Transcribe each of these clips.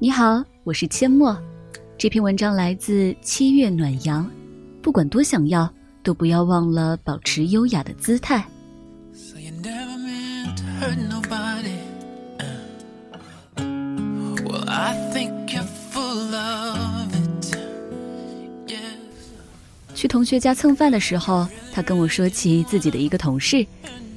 你好，我是阡陌。这篇文章来自七月暖阳。不管多想要，都不要忘了保持优雅的姿态。去同学家蹭饭的时候，他跟我说起自己的一个同事，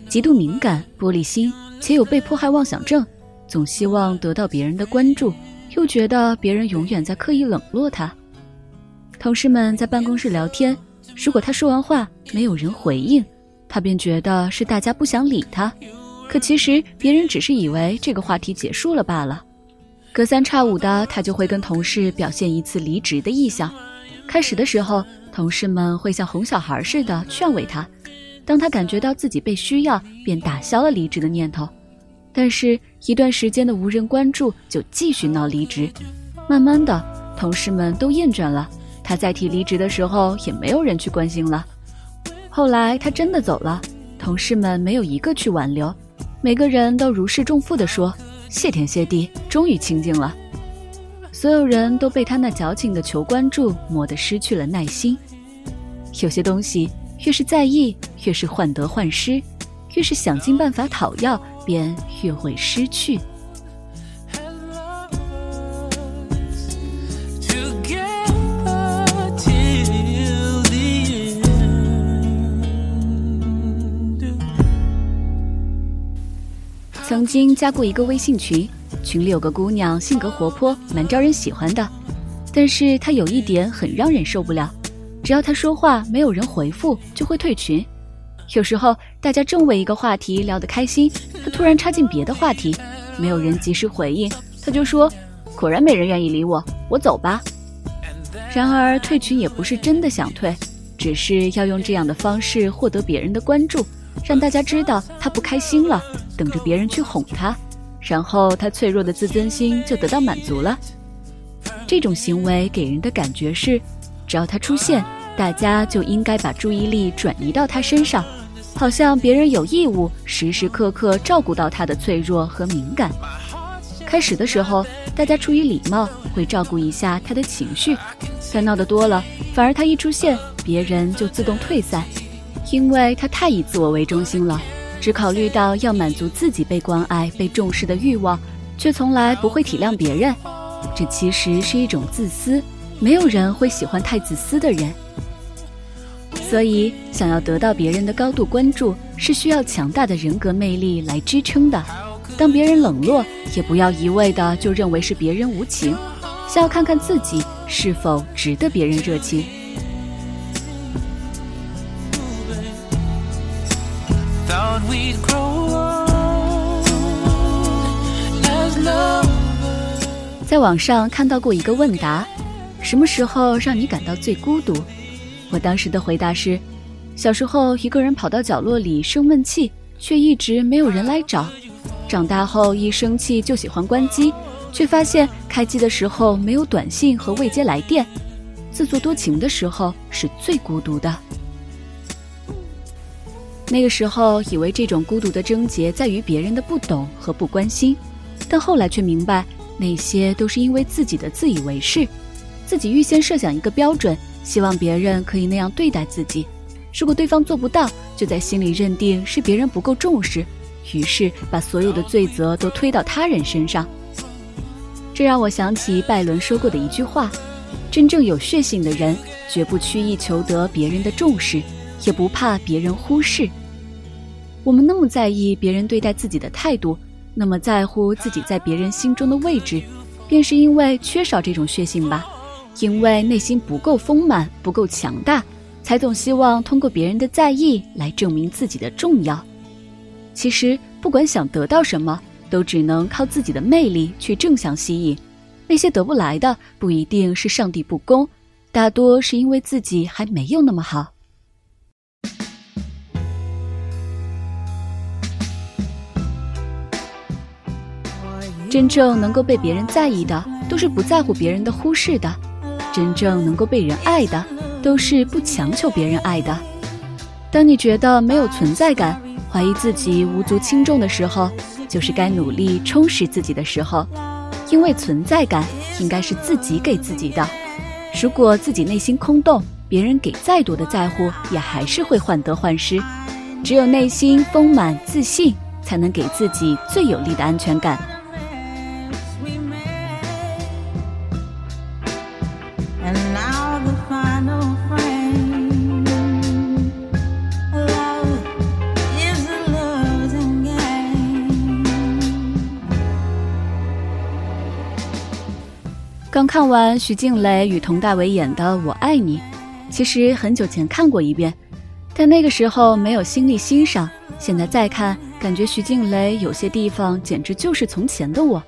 极度敏感、玻璃心，且有被迫害妄想症，总希望得到别人的关注。又觉得别人永远在刻意冷落他。同事们在办公室聊天，如果他说完话没有人回应，他便觉得是大家不想理他。可其实别人只是以为这个话题结束了罢了。隔三差五的，他就会跟同事表现一次离职的意向。开始的时候，同事们会像哄小孩似的劝慰他，当他感觉到自己被需要，便打消了离职的念头。但是，一段时间的无人关注，就继续闹离职。慢慢的，同事们都厌倦了，他再提离职的时候，也没有人去关心了。后来，他真的走了，同事们没有一个去挽留，每个人都如释重负地说：“谢天谢地，终于清静了。”所有人都被他那矫情的求关注磨得失去了耐心。有些东西，越是在意，越是患得患失，越是想尽办法讨要。便越会失去。曾经加过一个微信群，群里有个姑娘，性格活泼，蛮招人喜欢的。但是她有一点很让人受不了，只要她说话没有人回复，就会退群。有时候大家正为一个话题聊得开心，他突然插进别的话题，没有人及时回应，他就说：“果然没人愿意理我，我走吧。”然而退群也不是真的想退，只是要用这样的方式获得别人的关注，让大家知道他不开心了，等着别人去哄他，然后他脆弱的自尊心就得到满足了。这种行为给人的感觉是，只要他出现，大家就应该把注意力转移到他身上。好像别人有义务时时刻刻照顾到他的脆弱和敏感。开始的时候，大家出于礼貌会照顾一下他的情绪，但闹得多了，反而他一出现，别人就自动退散，因为他太以自我为中心了，只考虑到要满足自己被关爱、被重视的欲望，却从来不会体谅别人。这其实是一种自私，没有人会喜欢太自私的人。所以，想要得到别人的高度关注，是需要强大的人格魅力来支撑的。当别人冷落，也不要一味的就认为是别人无情，先要看看自己是否值得别人热情。在网上看到过一个问答：什么时候让你感到最孤独？我当时的回答是：小时候一个人跑到角落里生闷气，却一直没有人来找；长大后一生气就喜欢关机，却发现开机的时候没有短信和未接来电。自作多情的时候是最孤独的。那个时候以为这种孤独的症结在于别人的不懂和不关心，但后来却明白，那些都是因为自己的自以为是，自己预先设想一个标准。希望别人可以那样对待自己，如果对方做不到，就在心里认定是别人不够重视，于是把所有的罪责都推到他人身上。这让我想起拜伦说过的一句话：真正有血性的人，绝不曲意求得别人的重视，也不怕别人忽视。我们那么在意别人对待自己的态度，那么在乎自己在别人心中的位置，便是因为缺少这种血性吧。因为内心不够丰满、不够强大，才总希望通过别人的在意来证明自己的重要。其实，不管想得到什么，都只能靠自己的魅力去正向吸引。那些得不来的，不一定是上帝不公，大多是因为自己还没有那么好。真正能够被别人在意的，都是不在乎别人的忽视的。真正能够被人爱的，都是不强求别人爱的。当你觉得没有存在感，怀疑自己无足轻重的时候，就是该努力充实自己的时候。因为存在感应该是自己给自己的。如果自己内心空洞，别人给再多的在乎，也还是会患得患失。只有内心丰满自信，才能给自己最有力的安全感。刚看完徐静蕾与佟大为演的《我爱你》，其实很久前看过一遍，但那个时候没有心力欣赏。现在再看，感觉徐静蕾有些地方简直就是从前的我。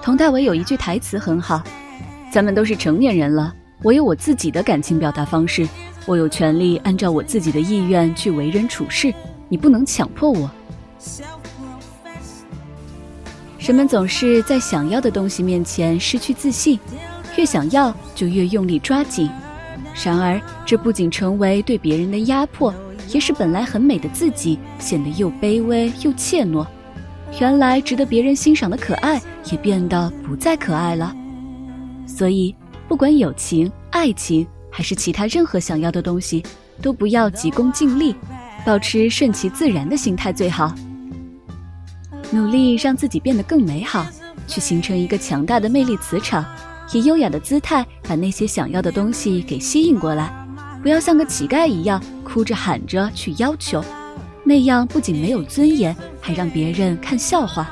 佟大为有一句台词很好：“咱们都是成年人了，我有我自己的感情表达方式，我有权利按照我自己的意愿去为人处事，你不能强迫我。”人们总是在想要的东西面前失去自信，越想要就越用力抓紧。然而，这不仅成为对别人的压迫，也使本来很美的自己显得又卑微又怯懦。原来值得别人欣赏的可爱，也变得不再可爱了。所以，不管友情、爱情还是其他任何想要的东西，都不要急功近利，保持顺其自然的心态最好。努力让自己变得更美好，去形成一个强大的魅力磁场，以优雅的姿态把那些想要的东西给吸引过来。不要像个乞丐一样哭着喊着去要求，那样不仅没有尊严，还让别人看笑话。